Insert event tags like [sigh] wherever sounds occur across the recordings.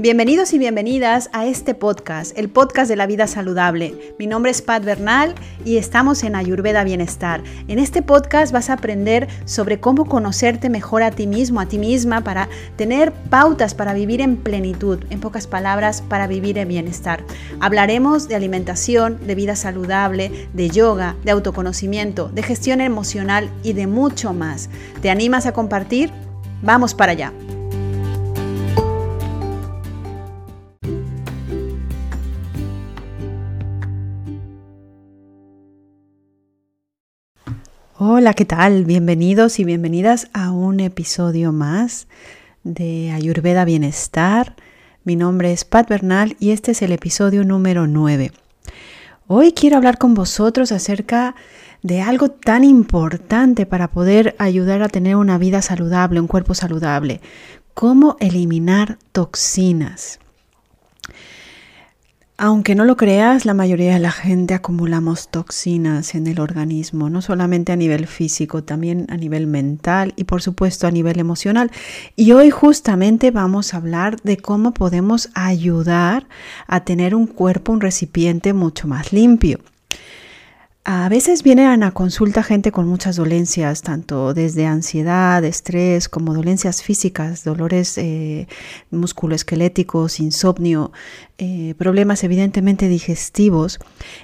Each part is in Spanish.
Bienvenidos y bienvenidas a este podcast, el podcast de la vida saludable. Mi nombre es Pat Bernal y estamos en Ayurveda Bienestar. En este podcast vas a aprender sobre cómo conocerte mejor a ti mismo, a ti misma, para tener pautas para vivir en plenitud, en pocas palabras, para vivir en bienestar. Hablaremos de alimentación, de vida saludable, de yoga, de autoconocimiento, de gestión emocional y de mucho más. ¿Te animas a compartir? Vamos para allá. Hola, ¿qué tal? Bienvenidos y bienvenidas a un episodio más de Ayurveda Bienestar. Mi nombre es Pat Bernal y este es el episodio número 9. Hoy quiero hablar con vosotros acerca de algo tan importante para poder ayudar a tener una vida saludable, un cuerpo saludable, cómo eliminar toxinas. Aunque no lo creas, la mayoría de la gente acumulamos toxinas en el organismo, no solamente a nivel físico, también a nivel mental y por supuesto a nivel emocional. Y hoy justamente vamos a hablar de cómo podemos ayudar a tener un cuerpo, un recipiente mucho más limpio. A veces vienen a consulta gente con muchas dolencias, tanto desde ansiedad, estrés, como dolencias físicas, dolores eh, musculoesqueléticos, insomnio, eh, problemas evidentemente digestivos.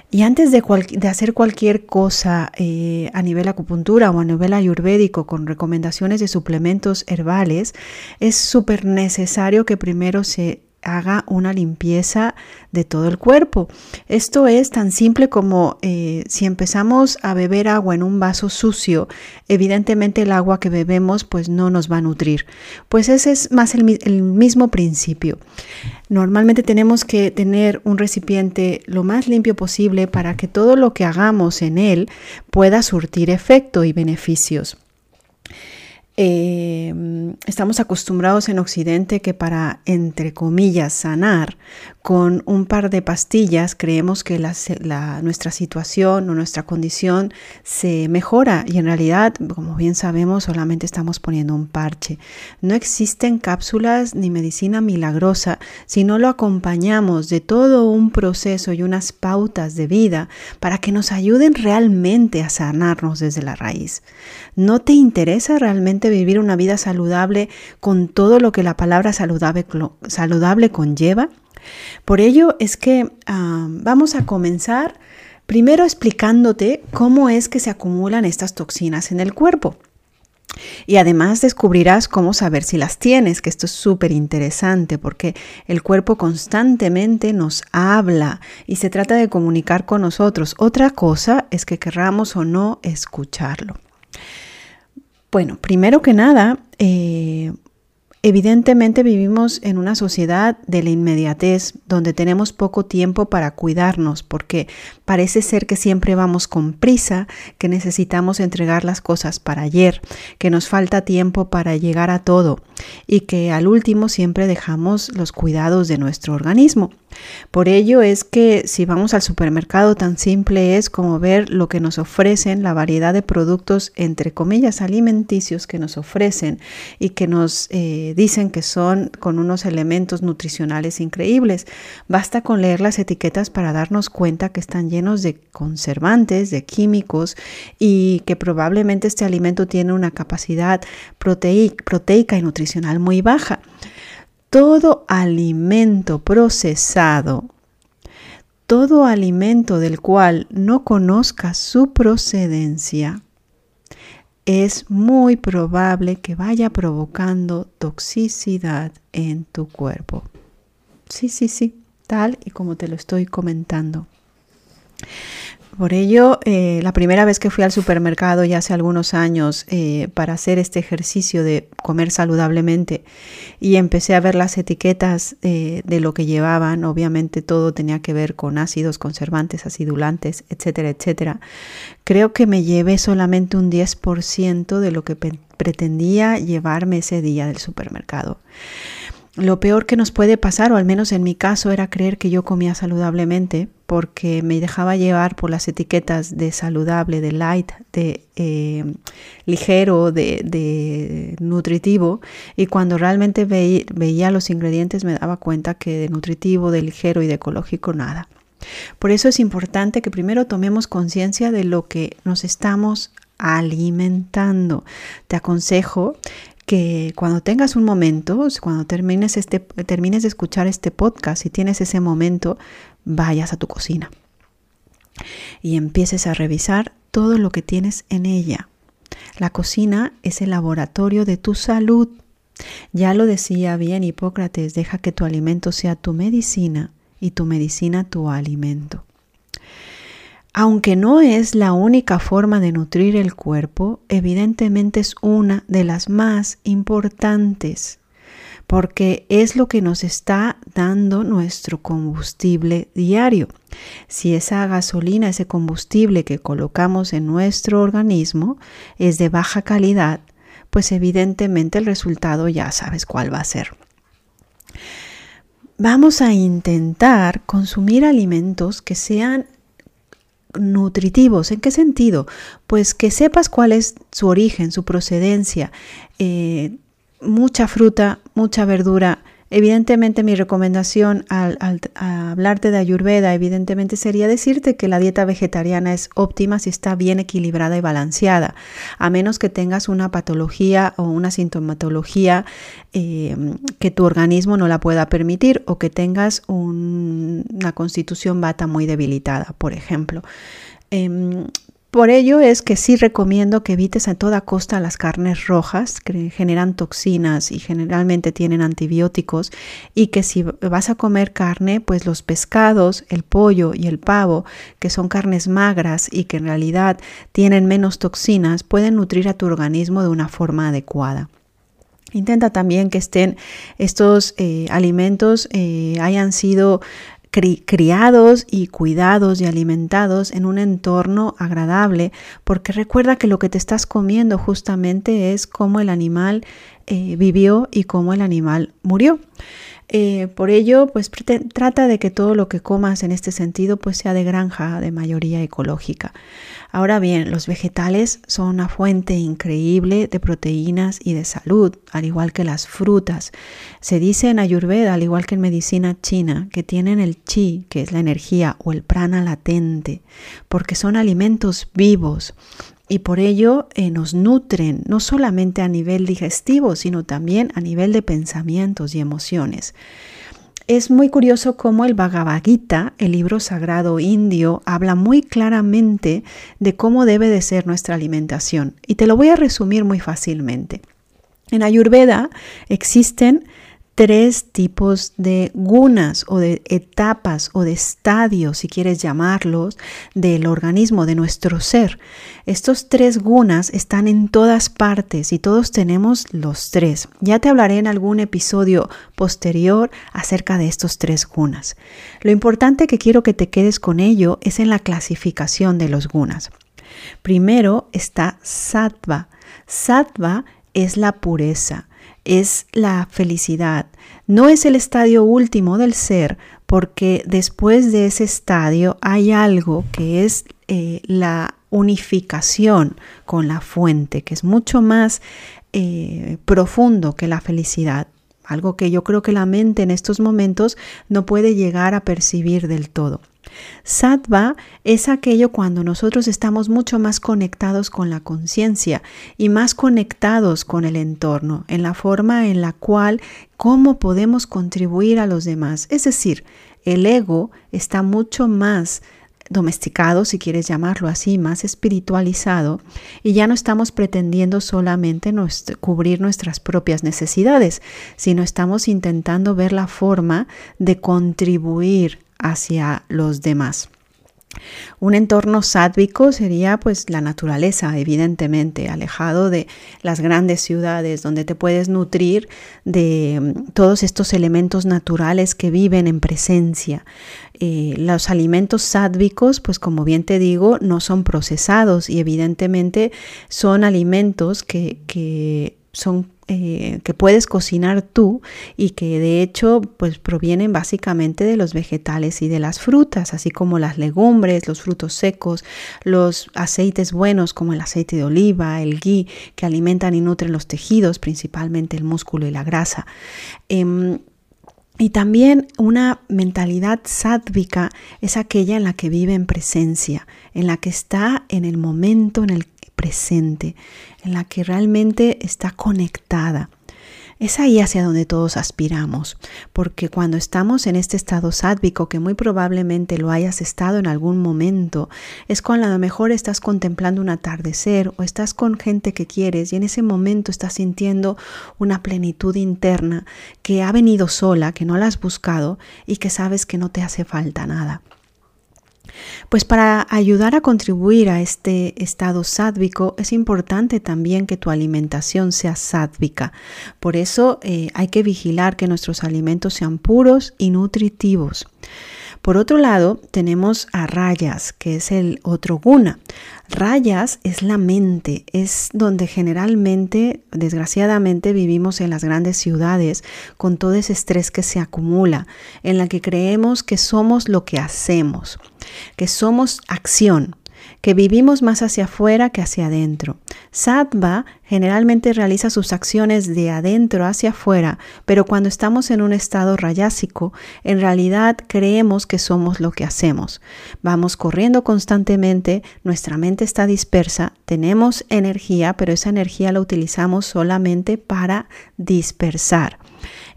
Y antes de, hacer cualquier cosa eh, a nivel acupuntura o a nivel ayurvédico con recomendaciones de suplementos herbales, es súper necesario que primero se haga una limpieza de todo el cuerpo. Esto es tan simple como eh, si empezamos a beber agua en un vaso sucio, evidentemente el agua que bebemos pues no nos va a nutrir. Pues ese es más el, el mismo principio. Normalmente tenemos que tener un recipiente lo más limpio posible para que todo lo que hagamos en él pueda surtir efecto y beneficios. Em, estamos acostumbrados en Occidente que para, entre comillas, sanar con un par de pastillas, creemos que nuestra situación o nuestra condición se mejora y en realidad, como bien sabemos, solamente estamos poniendo un parche. No existen cápsulas ni medicina milagrosa si no lo acompañamos de todo un proceso y unas pautas de vida para que nos ayuden realmente a sanarnos desde la raíz. ¿No te interesa realmente vivir una vida saludable con todo lo que la palabra saludable conlleva? Por ello es que ah, vamos a comenzar primero explicándote cómo es que se acumulan estas toxinas en el cuerpo. Y además descubrirás cómo saber si las tienes, que esto es súper interesante porque el cuerpo constantemente nos habla y se trata de comunicar con nosotros. Otra cosa es que querramos o no escucharlo. Bueno, primero que nada, eh, Evidentemente vivimos en una sociedad de la inmediatez, donde tenemos poco tiempo para cuidarnos, porque parece ser que siempre vamos con prisa, que necesitamos entregar las cosas para ayer, que nos falta tiempo para llegar a todo y que al último siempre dejamos los cuidados de nuestro organismo. Por ello es que si vamos al supermercado tan simple es como ver lo que nos ofrecen, la variedad de productos entre comillas alimenticios que nos ofrecen y que nos eh, dicen que son con unos elementos nutricionales increíbles. Basta con leer las etiquetas para darnos cuenta que están llenos de conservantes, de químicos y que probablemente este alimento tiene una capacidad proteica y nutricional muy baja todo alimento procesado, todo alimento del cual no conozca su procedencia, es muy probable que vaya provocando toxicidad en tu cuerpo. Sí, sí, sí, tal y como te lo estoy comentando. Por ello, eh, la primera vez que fui al supermercado ya hace algunos años eh, para hacer este ejercicio de comer saludablemente y empecé a ver las etiquetas eh, de lo que llevaban, obviamente todo tenía que ver con ácidos, conservantes, acidulantes, etcétera, etcétera. Creo que me llevé solamente un 10% de lo que pretendía llevarme ese día del supermercado. Lo peor que nos puede pasar, o al menos en mi caso, era creer que yo comía saludablemente porque me dejaba llevar por las etiquetas de saludable, de light, de eh, ligero, de, nutritivo. Y cuando realmente veía los ingredientes me daba cuenta que de nutritivo, de ligero y de ecológico nada. Por eso es importante que primero tomemos conciencia de lo que nos estamos alimentando. Te aconsejo que cuando tengas un momento, cuando termines, este, termines de escuchar este podcast, si tienes ese momento, vayas a tu cocina y empieces a revisar todo lo que tienes en ella. La cocina es el laboratorio de tu salud. Ya lo decía bien Hipócrates, deja que tu alimento sea tu medicina y tu medicina tu alimento. Aunque no es la única forma de nutrir el cuerpo, evidentemente es una de las más importantes, porque es lo que nos está dando nuestro combustible diario. Si esa gasolina, ese combustible que colocamos en nuestro organismo es de baja calidad, pues evidentemente el resultado ya sabes cuál va a ser. Vamos a intentar consumir alimentos que sean nutritivos. ¿En qué sentido? Pues que sepas cuál es su origen, su procedencia. Eh, mucha fruta, mucha verdura, Evidentemente mi recomendación al, hablarte de ayurveda, evidentemente sería decirte que la dieta vegetariana es óptima si está bien equilibrada y balanceada, a menos que tengas una patología o una sintomatología em, que tu organismo no la pueda permitir o que tengas una constitución bata muy debilitada, por ejemplo. Em, por ello es que sí recomiendo que evites a toda costa las carnes rojas, que generan toxinas y generalmente tienen antibióticos, y que si vas a comer carne, pues los pescados, el pollo y el pavo, que son carnes magras y que en realidad tienen menos toxinas, pueden nutrir a tu organismo de una forma adecuada. Intenta también que estén estos eh, alimentos eh, hayan sido criados y cuidados y alimentados en un entorno agradable, porque recuerda que lo que te estás comiendo justamente es cómo el animal eh, vivió y cómo el animal murió. Eh, por ello, pues trata de que todo lo que comas en este sentido pues sea de granja, de mayoría ecológica. Ahora bien, los vegetales son una fuente increíble de proteínas y de salud, al igual que las frutas. Se dice en Ayurveda, al igual que en medicina china, que tienen el chi, que es la energía, o el prana latente, porque son alimentos vivos y por ello eh, nos nutren no solamente a nivel digestivo, sino también a nivel de pensamientos y emociones. Es muy curioso cómo el Bhagavad Gita, el libro sagrado indio, habla muy claramente de cómo debe de ser nuestra alimentación. Y te lo voy a resumir muy fácilmente. En Ayurveda existen tres tipos de gunas o de etapas o de estadios, si quieres llamarlos, del organismo, de nuestro ser. Estos tres gunas están en todas partes y todos tenemos los tres. Ya te hablaré en algún episodio posterior acerca de estos tres gunas. Lo importante que quiero que te quedes con ello es en la clasificación de los gunas. Primero está sattva. Sattva es la pureza es la felicidad. No es el estadio último del ser, porque después de ese estadio hay algo que es eh, la unificación con la fuente, que es mucho más eh, profundo que la felicidad. Algo que yo creo que la mente en estos momentos no puede llegar a percibir del todo. Sattva es aquello cuando nosotros estamos mucho más conectados con la conciencia y más conectados con el entorno, en la forma en la cual cómo podemos contribuir a los demás. Es decir, el ego está mucho más domesticado, si quieres llamarlo así, más espiritualizado, y ya no estamos pretendiendo solamente cubrir nuestras propias necesidades, sino estamos intentando ver la forma de contribuir hacia los demás. Un entorno sádvico sería pues la naturaleza, evidentemente, alejado de las grandes ciudades donde te puedes nutrir de mm, todos estos elementos naturales que viven en presencia. Eh, los alimentos sádvicos, pues como bien te digo, no son procesados y evidentemente son alimentos que, que son eh, que puedes cocinar tú y que de hecho pues provienen básicamente de los vegetales y de las frutas, así como las legumbres, los frutos secos, los aceites buenos como el aceite de oliva, el ghee, que alimentan y nutren los tejidos, principalmente el músculo y la grasa. Em, y también una mentalidad sádvica es aquella en la que vive en presencia, en la que está en el momento, en el presente, en la que realmente está conectada. Es ahí hacia donde todos aspiramos, porque cuando estamos en este estado sádvico, que muy probablemente lo hayas estado en algún momento, es cuando a lo mejor estás contemplando un atardecer o estás con gente que quieres y en ese momento estás sintiendo una plenitud interna que ha venido sola, que no la has buscado y que sabes que no te hace falta nada. Pues para ayudar a contribuir a este estado sádvico es importante también que tu alimentación sea sádvica. Por eso eh, hay que vigilar que nuestros alimentos sean puros y nutritivos. Por otro lado, tenemos a Rayas, que es el otro guna. Rayas es la mente, es donde generalmente, desgraciadamente, vivimos en las grandes ciudades con todo ese estrés que se acumula, en la que creemos que somos lo que hacemos, que somos acción, que vivimos más hacia afuera que hacia adentro. Sattva generalmente realiza sus acciones de adentro hacia afuera, pero cuando estamos en un estado rayásico, en realidad creemos que somos lo que hacemos. Vamos corriendo constantemente, nuestra mente está dispersa, tenemos energía, pero esa energía la utilizamos solamente para dispersar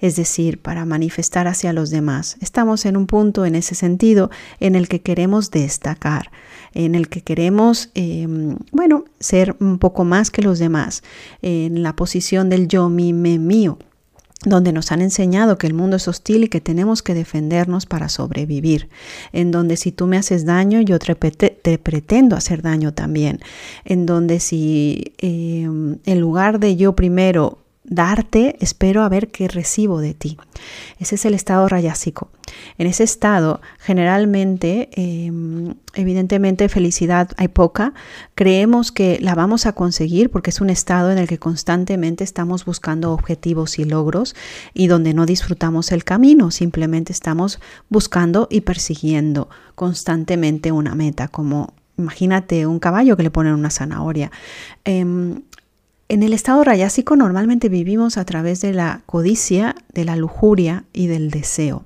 es decir, para manifestar hacia los demás. Estamos en un punto en ese sentido en el que queremos destacar en el que queremos, em, bueno, ser un poco más que los demás, en la posición del yo, mi, me, mío donde nos han enseñado que el mundo es hostil y que tenemos que defendernos para sobrevivir, en donde si tú me haces daño, yo te, pretendo hacer daño también, en donde si em, en lugar de yo primero darte, espero a ver qué recibo de ti. Ese es el estado rayásico. En ese estado, generalmente, em, evidentemente, felicidad hay poca. Creemos que la vamos a conseguir porque es un estado en el que constantemente estamos buscando objetivos y logros y donde no disfrutamos el camino, simplemente estamos buscando y persiguiendo constantemente una meta, como imagínate un caballo que le ponen una zanahoria. Em, en el estado rayásico normalmente vivimos a través de la codicia, de la lujuria y del deseo.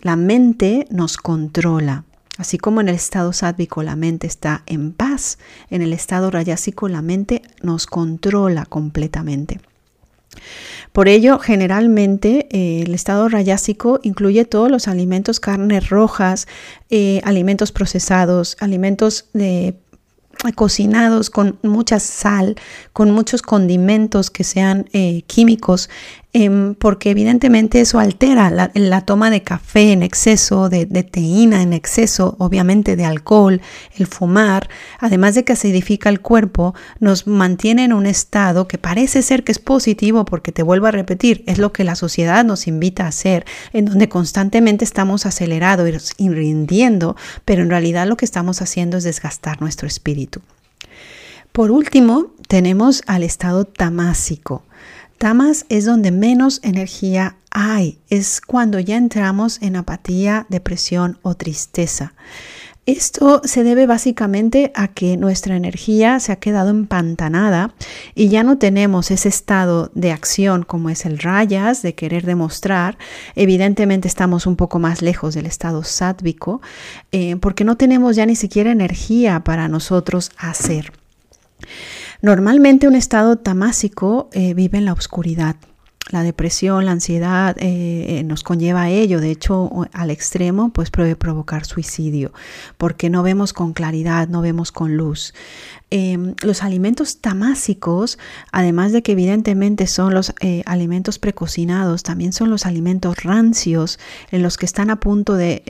La mente nos controla. Así como en el estado sádvico la mente está en paz, en el estado rayásico la mente nos controla completamente. Por ello, generalmente eh, el estado rayásico incluye todos los alimentos, carnes rojas, eh, alimentos procesados, alimentos de cocinados con mucha sal, con muchos condimentos que sean eh, químicos, Em, porque evidentemente eso altera la, toma de café en exceso, de, de, teína en exceso, obviamente de alcohol, el fumar, además de que acidifica el cuerpo, nos mantiene en un estado que parece ser que es positivo, porque te vuelvo a repetir, es lo que la sociedad nos invita a hacer, en donde constantemente estamos acelerados y rindiendo, pero en realidad lo que estamos haciendo es desgastar nuestro espíritu. Por último, tenemos al estado tamásico. Tamas es donde menos energía hay, es cuando ya entramos en apatía, depresión o tristeza. Esto se debe básicamente a que nuestra energía se ha quedado empantanada y ya no tenemos ese estado de acción como es el rayas, de querer demostrar. Evidentemente estamos un poco más lejos del estado sádvico eh, porque no tenemos ya ni siquiera energía para nosotros hacer. Normalmente un estado tamásico eh, vive en la oscuridad. La depresión, la ansiedad eh, eh, nos conlleva a ello. De hecho, al extremo, pues puede provocar suicidio, porque no vemos con claridad, no vemos con luz. Em, los alimentos tamásicos, además de que evidentemente son los alimentos precocinados, también son los alimentos rancios, en los que están a punto de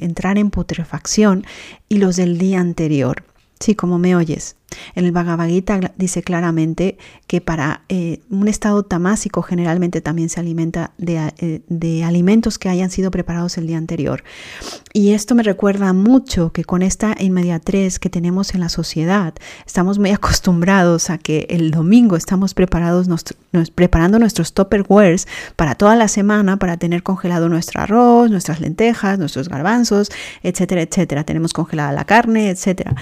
entrar en putrefacción, y los del día anterior. Sí, como me oyes, En el Bhagavad Gita dice claramente que para eh, un estado tamásico generalmente también se alimenta de, eh, de, alimentos que hayan sido preparados el día anterior. Y esto me recuerda mucho que con esta inmediatez que tenemos en la sociedad, estamos muy [laughs] acostumbrados a que el domingo estamos preparados, nos, preparando nuestros tupperwares para toda la semana para tener congelado nuestro arroz, nuestras lentejas, nuestros garbanzos, etcétera, etcétera. Tenemos congelada la carne, etcétera.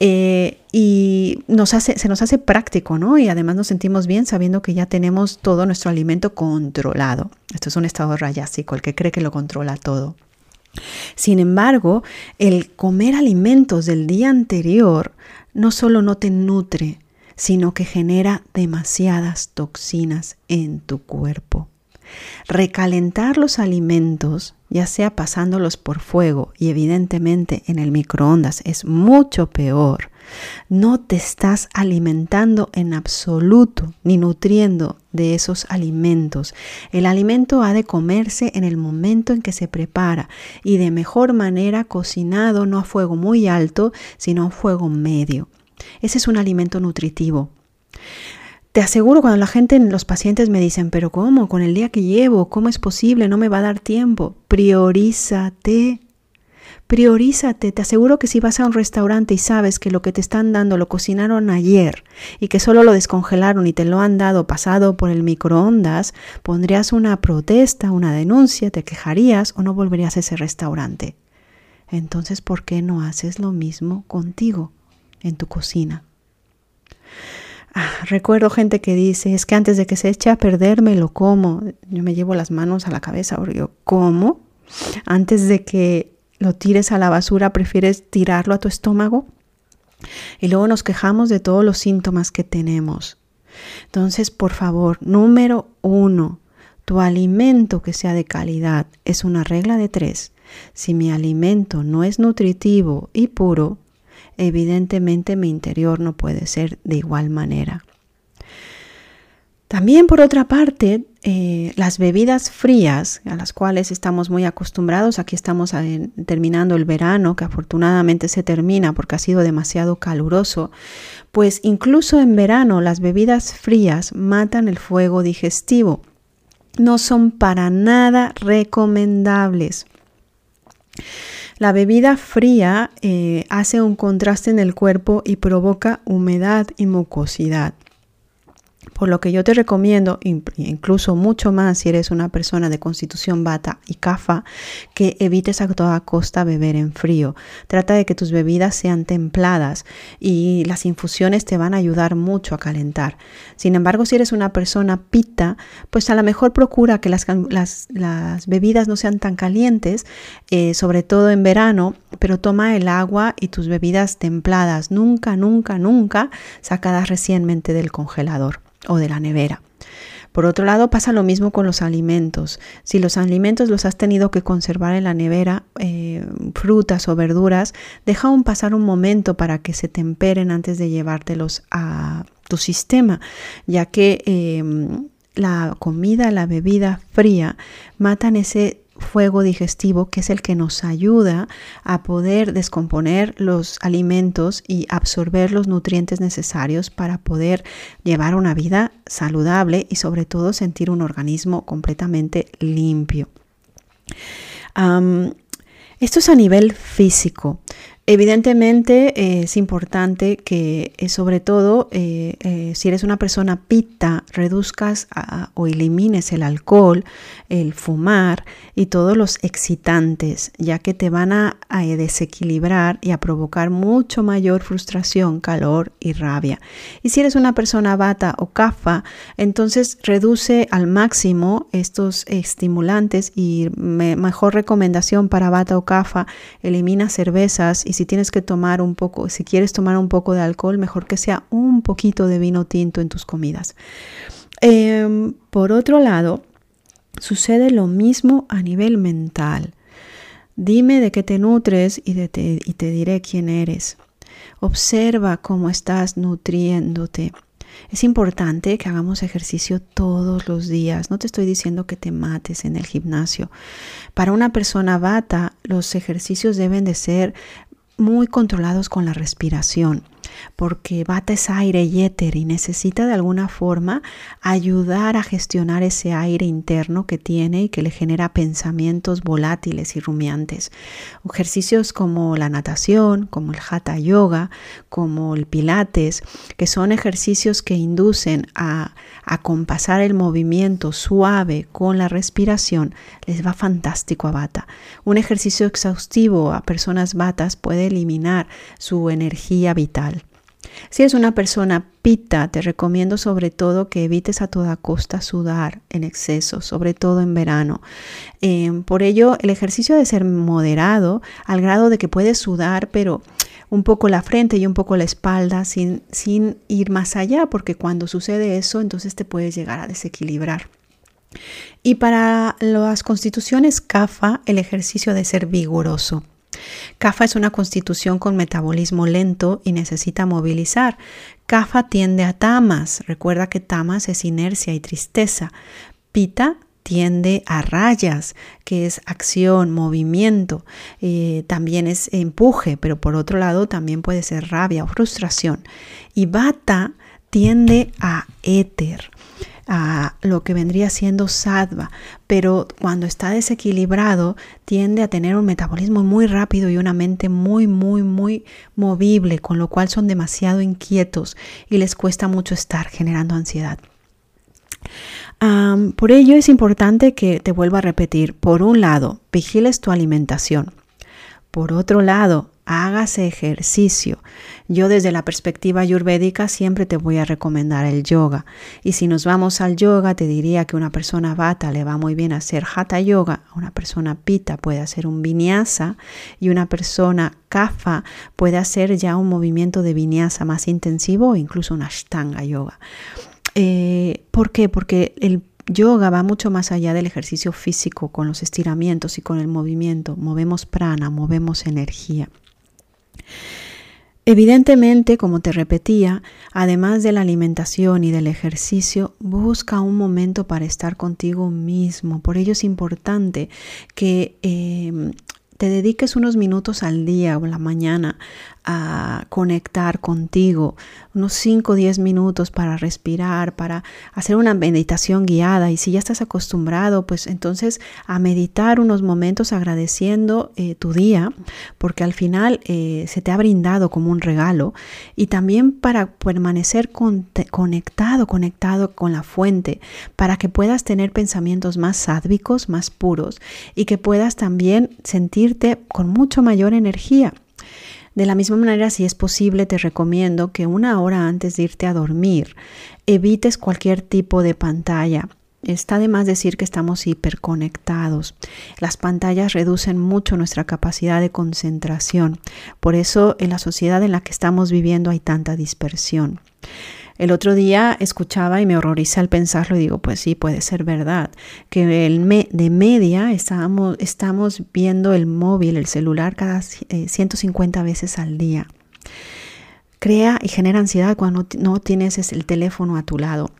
Eh, y nos hace, se nos hace práctico, ¿no? Y además nos sentimos bien sabiendo que ya tenemos todo nuestro alimento controlado. Esto es un estado rayásico, el que cree que lo controla todo. Sin embargo, el comer alimentos del día anterior no solo no te nutre, sino que genera demasiadas toxinas en tu cuerpo. Recalentar los alimentos, ya sea pasándolos por fuego y evidentemente en el microondas, es mucho peor no te estás alimentando en absoluto ni nutriendo de esos alimentos. El alimento ha de comerse en el momento en que se prepara y de mejor manera cocinado, no a fuego muy alto, sino a fuego medio. Ese es un alimento nutritivo. Te aseguro cuando la gente, los pacientes me dicen, pero ¿cómo? Con el día que llevo, ¿cómo es posible? No me va a dar tiempo. Priorízate. Priorízate, te aseguro que si vas a un restaurante y sabes que lo que te están dando lo cocinaron ayer y que solo lo descongelaron y te lo han dado pasado por el microondas, pondrías una protesta, una denuncia, te quejarías o no volverías a ese restaurante. Entonces, ¿por qué no haces lo mismo contigo en tu cocina? Ah, recuerdo gente que dice, es que antes de que se eche a perder me lo como. Yo me llevo las manos a la cabeza porque yo, ¿cómo? Antes de que lo tires a la basura, prefieres tirarlo a tu estómago. Y luego nos quejamos de todos los síntomas que tenemos. Entonces, por favor, número uno, tu alimento que sea de calidad es una regla de tres. Si mi alimento no es nutritivo y puro, evidentemente mi interior no puede ser de igual manera. También por otra parte, eh, las bebidas frías, a las cuales estamos muy acostumbrados, aquí estamos terminando el verano, que afortunadamente se termina porque ha sido demasiado caluroso, pues incluso en verano las bebidas frías matan el fuego digestivo. No son para nada recomendables. La bebida fría eh, hace un contraste en el cuerpo y provoca humedad y mucosidad. Por lo que yo te recomiendo, incluso mucho más si eres una persona de constitución bata y cafa, que evites a toda costa beber en frío. Trata de que tus bebidas sean templadas y las infusiones te van a ayudar mucho a calentar. Sin embargo, si eres una persona pita, pues a lo mejor procura que las, bebidas no sean tan calientes, eh, sobre todo en verano, pero toma el agua y tus bebidas templadas, nunca, nunca, nunca sacadas recientemente del congelador o de la nevera. Por otro lado, pasa lo mismo con los alimentos. Si los alimentos los has tenido que conservar en la nevera, eh, frutas o verduras, deja un pasar un momento para que se temperen antes de llevártelos a tu sistema, ya que em, la comida, la bebida fría matan ese fuego digestivo que es el que nos ayuda a poder descomponer los alimentos y absorber los nutrientes necesarios para poder llevar una vida saludable y sobre todo sentir un organismo completamente limpio. esto es a nivel físico. Evidentemente eh, es importante que eh, sobre todo eh, si eres una persona pita reduzcas o elimines el alcohol, el fumar y todos los excitantes, ya que te van a, desequilibrar y a provocar mucho mayor frustración, calor y rabia. Y si eres una persona bata o cafa, entonces reduce al máximo estos estimulantes y mejor recomendación para bata o cafa, elimina cervezas y si tienes que tomar un poco, si quieres tomar un poco de alcohol, mejor que sea un poquito de vino tinto en tus comidas. Em, por otro lado, sucede lo mismo a nivel mental. Dime de qué te nutres y, de y te diré quién eres. Observa cómo estás nutriéndote. Es importante que hagamos ejercicio todos los días. No te estoy diciendo que te mates en el gimnasio. Para una persona bata, los ejercicios deben de ser muy controlados con la respiración. Porque bata es aire y éter y necesita de alguna forma ayudar a gestionar ese aire interno que tiene y que le genera pensamientos volátiles y rumiantes. Ejercicios como la natación, como el hatha yoga, como el pilates, que son ejercicios que inducen a acompasar el movimiento suave con la respiración, les va fantástico a bata. Un ejercicio exhaustivo a personas batas puede eliminar su energía vital. Si es una persona pita, te recomiendo sobre todo que evites a toda costa sudar en exceso, sobre todo en verano. Em, por ello, el ejercicio debe ser moderado al grado de que puedes sudar, pero un poco la frente y un poco la espalda sin, sin ir más allá, porque cuando sucede eso, entonces te puedes llegar a desequilibrar. Y para las constituciones CAFA, el ejercicio debe ser vigoroso. CAFA es una constitución con metabolismo lento y necesita movilizar. CAFA tiende a tamas. Recuerda que tamas es inercia y tristeza. Pita tiende a rayas, que es acción, movimiento, eh, también es empuje, pero por otro lado también puede ser rabia o frustración. Y bata tiende a éter a lo que vendría siendo sattva, pero cuando está desequilibrado tiende a tener un metabolismo muy rápido y una mente muy, muy, muy movible, con lo cual son demasiado inquietos y les cuesta mucho estar generando ansiedad. por ello es importante que te vuelva a repetir, por un lado, vigiles tu alimentación. Por otro lado, hágase ejercicio. Yo desde la perspectiva ayurvédica siempre te voy a recomendar el yoga. Y si nos vamos al yoga, te diría que una persona vata le va muy bien hacer hatha yoga, una persona pita puede hacer un vinyasa y una persona kapha puede hacer ya un movimiento de vinyasa más intensivo o incluso una ashtanga yoga. Eh, ¿Por qué? Porque el Yoga va mucho más allá del ejercicio físico con los estiramientos y con el movimiento. Movemos prana, movemos energía. Evidentemente, como te repetía, además de la alimentación y del ejercicio, busca un momento para estar contigo mismo. Por ello es importante que eh, te dediques unos minutos al día o la mañana a conectar contigo, unos 5 o 10 minutos para respirar, para hacer una meditación guiada. Y si ya estás acostumbrado, pues entonces a meditar unos momentos agradeciendo eh, tu día, porque al final eh, se te ha brindado como un regalo. Y también para permanecer conectado, conectado con la fuente, para que puedas tener pensamientos más sádvicos, más puros, y que puedas también con mucho mayor energía. De la misma manera, si es posible, te recomiendo que una hora antes de irte a dormir evites cualquier tipo de pantalla. Está de más decir que estamos hiperconectados. Las pantallas reducen mucho nuestra capacidad de concentración. Por eso en la sociedad en la que estamos viviendo hay tanta dispersión. El otro día escuchaba y me horroriza al pensarlo y digo, pues sí, puede ser verdad, que el de media estamos, estamos viendo el móvil, el celular cada 150 eh, veces al día. Crea y genera ansiedad cuando no tienes el teléfono a tu lado.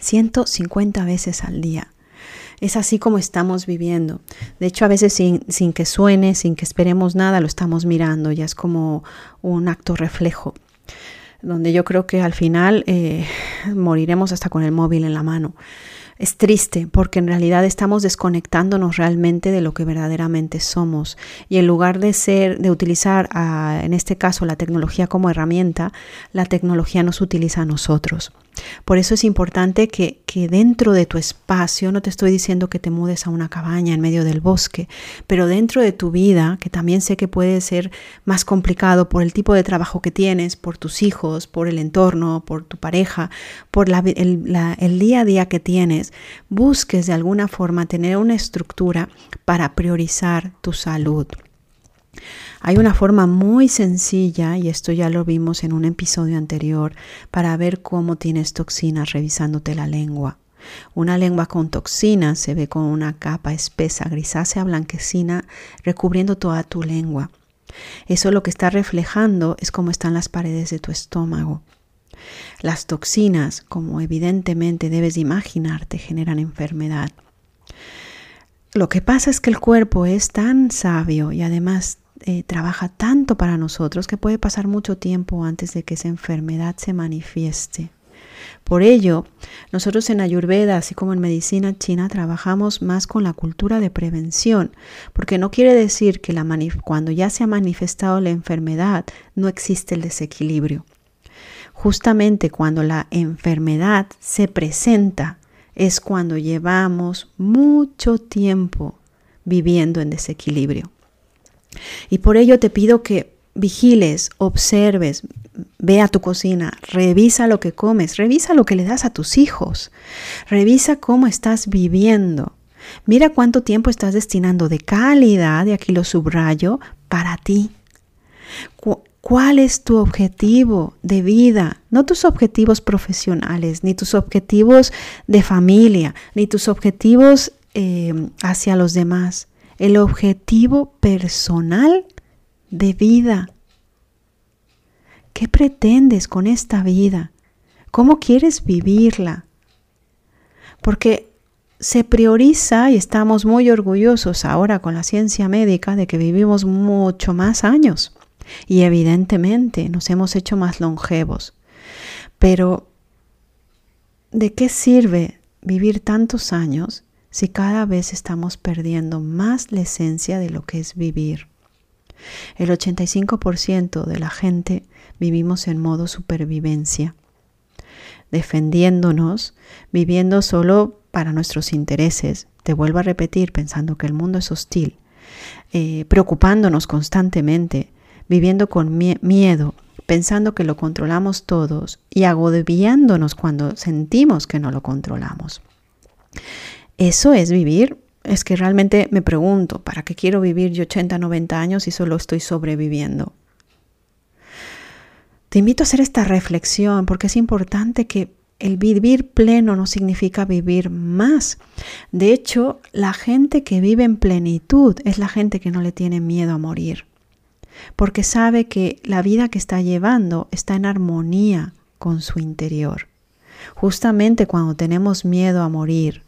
150 veces al día. Es así como estamos viviendo. De hecho, a veces sin, sin, que suene, sin que esperemos nada, lo estamos mirando. Ya es como un acto reflejo donde yo creo que al final eh, moriremos hasta con el móvil en la mano. Es triste porque en realidad estamos desconectándonos realmente de lo que verdaderamente somos y en lugar de ser de utilizar en este caso la tecnología como herramienta, la tecnología nos utiliza a nosotros. Por eso es importante que, que, dentro de tu espacio, no te estoy diciendo que te mudes a una cabaña en medio del bosque, pero dentro de tu vida, que también sé que puede ser más complicado por el tipo de trabajo que tienes, por tus hijos, por el entorno, por tu pareja, por el día a día que tienes, busques de alguna forma tener una estructura para priorizar tu salud. Hay una forma muy sencilla, y esto ya lo vimos en un episodio anterior, para ver cómo tienes toxinas revisándote la lengua. Una lengua con toxinas se ve con una capa espesa, grisácea, blanquecina, recubriendo toda tu lengua. Eso lo que está reflejando es cómo están las paredes de tu estómago. Las toxinas, como evidentemente debes imaginarte, generan enfermedad. Lo que pasa es que el cuerpo es tan sabio y además eh, trabaja tanto para nosotros que puede pasar mucho tiempo antes de que esa enfermedad se manifieste. Por ello, nosotros en Ayurveda, así como en medicina china, trabajamos más con la cultura de prevención, porque no quiere decir que cuando ya se ha manifestado la enfermedad no existe el desequilibrio. Justamente cuando la enfermedad se presenta es cuando llevamos mucho tiempo viviendo en desequilibrio. Y por ello te pido que vigiles, observes, ve a tu cocina, revisa lo que comes, revisa lo que le das a tus hijos, revisa cómo estás viviendo. Mira cuánto tiempo estás destinando de calidad, y aquí lo subrayo, para ti. ¿Cuál es tu objetivo de vida? No tus objetivos profesionales, ni tus objetivos de familia, ni tus objetivos eh, hacia los demás. El objetivo personal de vida. ¿Qué pretendes con esta vida? ¿Cómo quieres vivirla? Porque se prioriza y estamos muy orgullosos ahora con la ciencia médica de que vivimos mucho más años y evidentemente nos hemos hecho más longevos. Pero ¿de qué sirve vivir tantos años si cada vez estamos perdiendo más la esencia de lo que es vivir? El 85% de la gente vivimos en modo supervivencia, defendiéndonos, viviendo solo para nuestros intereses. Te vuelvo a repetir, pensando que el mundo es hostil, eh, preocupándonos constantemente, viviendo con miedo, pensando que lo controlamos todos y agobiándonos cuando sentimos que no lo controlamos. Eso es vivir es que realmente me pregunto, ¿para qué quiero vivir yo 80, 90 años si solo estoy sobreviviendo? Te invito a hacer esta reflexión porque es importante que el vivir pleno no significa vivir más. De hecho, la gente que vive en plenitud es la gente que no le tiene miedo a morir, porque sabe que la vida que está llevando está en armonía con su interior. Justamente cuando tenemos miedo a morir,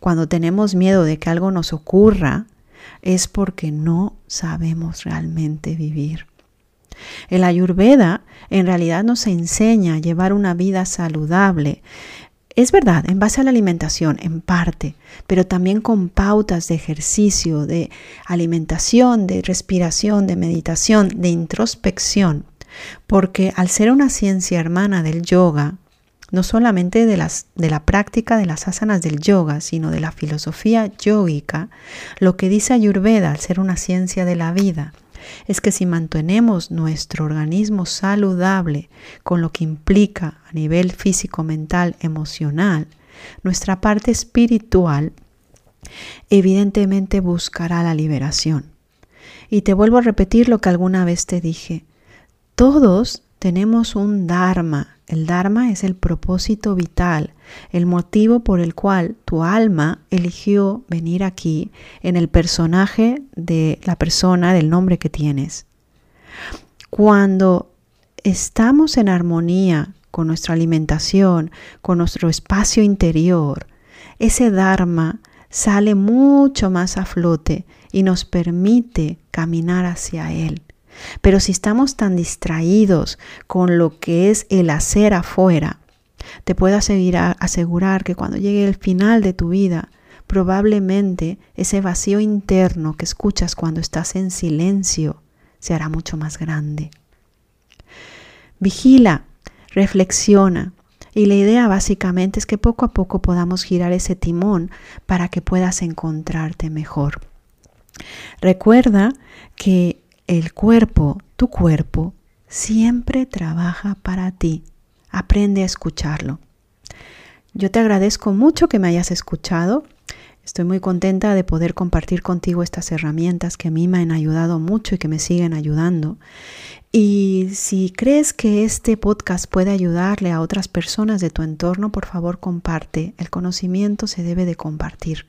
cuando tenemos miedo de que algo nos ocurra, es porque no sabemos realmente vivir. El ayurveda en realidad nos enseña a llevar una vida saludable. Es verdad, en base a la alimentación, en parte, pero también con pautas de ejercicio, de alimentación, de respiración, de meditación, de introspección, porque al ser una ciencia hermana del yoga, no solamente de, la práctica de las asanas del yoga, sino de la filosofía yógica, lo que dice Ayurveda al ser una ciencia de la vida es que si mantenemos nuestro organismo saludable con lo que implica a nivel físico, mental, emocional, nuestra parte espiritual evidentemente buscará la liberación. Y te vuelvo a repetir lo que alguna vez te dije. Todos tenemos un Dharma. El Dharma es el propósito vital, el motivo por el cual tu alma eligió venir aquí en el personaje de la persona, del nombre que tienes. Cuando estamos en armonía con nuestra alimentación, con nuestro espacio interior, ese Dharma sale mucho más a flote y nos permite caminar hacia él. Pero si estamos tan distraídos con lo que es el hacer afuera, te puedo asegurar que cuando llegue el final de tu vida, probablemente ese vacío interno que escuchas cuando estás en silencio se hará mucho más grande. Vigila, reflexiona, y la idea básicamente es que poco a poco podamos girar ese timón para que puedas encontrarte mejor. Recuerda que el cuerpo, tu cuerpo, siempre trabaja para ti. Aprende a escucharlo. Yo te agradezco mucho que me hayas escuchado. Estoy muy contenta de poder compartir contigo estas herramientas que a mí me han ayudado mucho y que me siguen ayudando. Y si crees que este podcast puede ayudarle a otras personas de tu entorno, por favor comparte. El conocimiento se debe de compartir.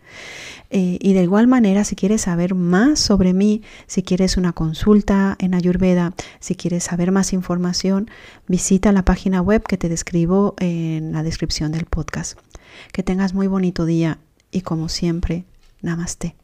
Eh, y de igual manera, si quieres saber más sobre mí, si quieres una consulta en Ayurveda, si quieres saber más información, visita la página web que te describo en la descripción del podcast. Que tengas muy bonito día y como siempre, namaste.